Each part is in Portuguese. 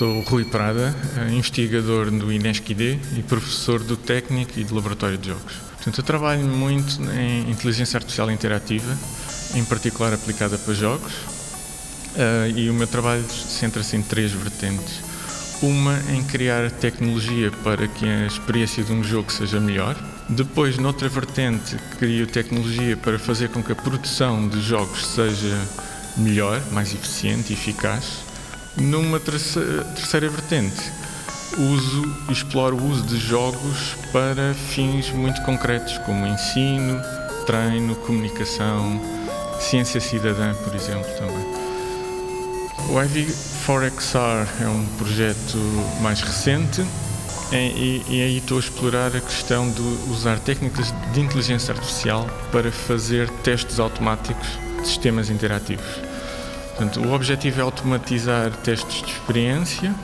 Sou Rui Prada, eh, investigador do INESC-ID e professor do Técnico e do Laboratório de Jogos. Portanto, eu trabalho muito em inteligência artificial interativa, em particular aplicada para jogos, eh, e o meu trabalho centra-se em três vertentes. Uma em criar tecnologia para que a experiência de um jogo seja melhor. Depois, noutra vertente, crio tecnologia para fazer com que a produção de jogos seja melhor, mais eficiente e eficaz. Numa terceira, terceira vertente, uso, exploro o uso de jogos para fins muito concretos, como ensino, treino, comunicação, ciência cidadã, por exemplo, também. O IV4XR é um projeto mais recente e, e aí estou a explorar a questão de usar técnicas de inteligência artificial para fazer testes automáticos de sistemas interativos. Portanto, o objetivo é automatizar testes de experiência.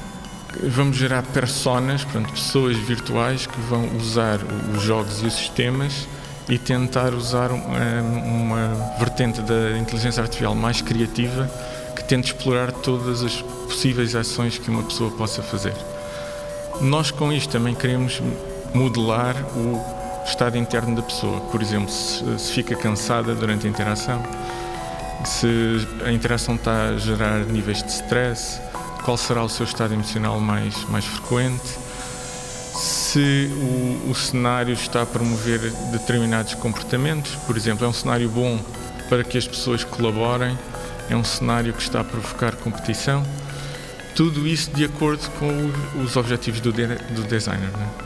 Vamos gerar personas, portanto, pessoas virtuais que vão usar os jogos e os sistemas e tentar usar uma, uma vertente da inteligência artificial mais criativa que tente explorar todas as possíveis ações que uma pessoa possa fazer. Nós, com isto, também queremos modelar o estado interno da pessoa. Por exemplo, se fica cansada durante a interação, se a interação está a gerar níveis de stress, qual será o seu estado emocional mais, mais frequente, se o, o cenário está a promover determinados comportamentos, por exemplo, é um cenário bom para que as pessoas colaborem, é um cenário que está a provocar competição, tudo isso de acordo com os objetivos do, de, do designer. Né?